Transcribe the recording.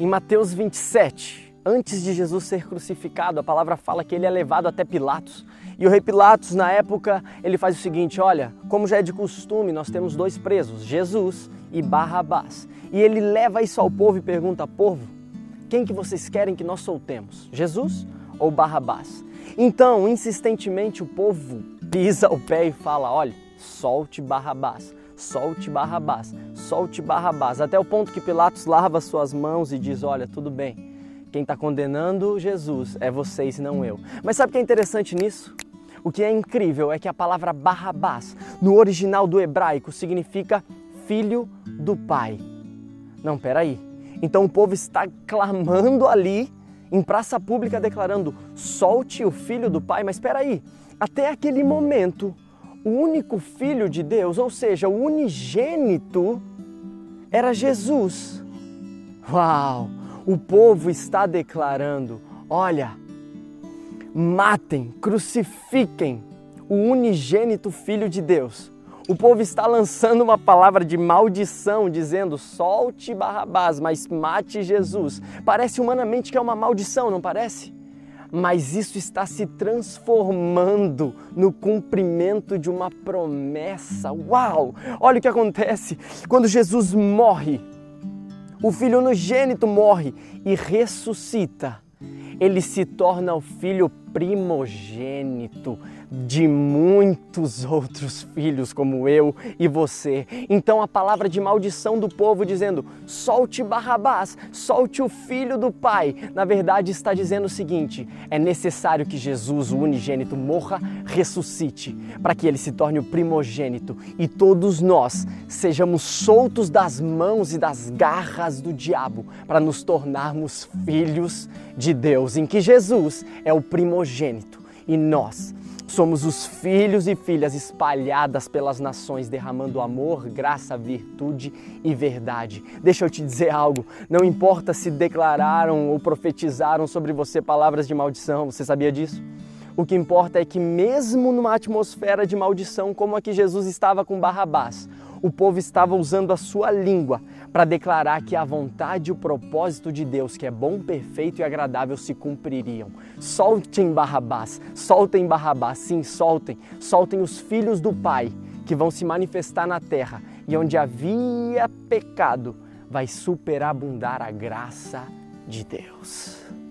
Em Mateus 27, antes de Jesus ser crucificado, a palavra fala que ele é levado até Pilatos. E o rei Pilatos, na época, ele faz o seguinte: olha, como já é de costume, nós temos dois presos, Jesus e Barrabás. E ele leva isso ao povo e pergunta: povo, quem que vocês querem que nós soltemos? Jesus ou Barrabás? Então, insistentemente, o povo pisa o pé e fala: olha, solte Barrabás, solte Barrabás, solte Barrabás. Até o ponto que Pilatos lava suas mãos e diz: olha, tudo bem. Quem está condenando Jesus é vocês, não eu. Mas sabe o que é interessante nisso? O que é incrível é que a palavra Barrabás, no original do hebraico, significa filho do pai. Não, peraí. Então o povo está clamando ali em praça pública declarando: solte o filho do pai. Mas espera aí, até aquele momento, o único filho de Deus, ou seja, o unigênito, era Jesus. Uau! O povo está declarando: olha, matem, crucifiquem o unigênito filho de Deus. O povo está lançando uma palavra de maldição, dizendo: solte Barrabás, mas mate Jesus. Parece humanamente que é uma maldição, não parece? Mas isso está se transformando no cumprimento de uma promessa. Uau! Olha o que acontece quando Jesus morre. O filho unigênito morre e ressuscita. Ele se torna o filho primogênito de muitos outros filhos como eu e você. Então a palavra de maldição do povo dizendo: solte Barrabás, solte o filho do pai, na verdade está dizendo o seguinte: é necessário que Jesus, o unigênito, morra, ressuscite, para que ele se torne o primogênito e todos nós sejamos soltos das mãos e das garras do diabo, para nos tornarmos filhos de Deus, em que Jesus é o primogênito e nós Somos os filhos e filhas espalhadas pelas nações, derramando amor, graça, virtude e verdade. Deixa eu te dizer algo: não importa se declararam ou profetizaram sobre você palavras de maldição, você sabia disso? O que importa é que, mesmo numa atmosfera de maldição como a que Jesus estava com Barrabás, o povo estava usando a sua língua para declarar que a vontade e o propósito de Deus, que é bom, perfeito e agradável, se cumpririam. Soltem Barrabás, soltem Barrabás, sim, soltem, soltem os filhos do Pai que vão se manifestar na terra e onde havia pecado vai superabundar a graça de Deus.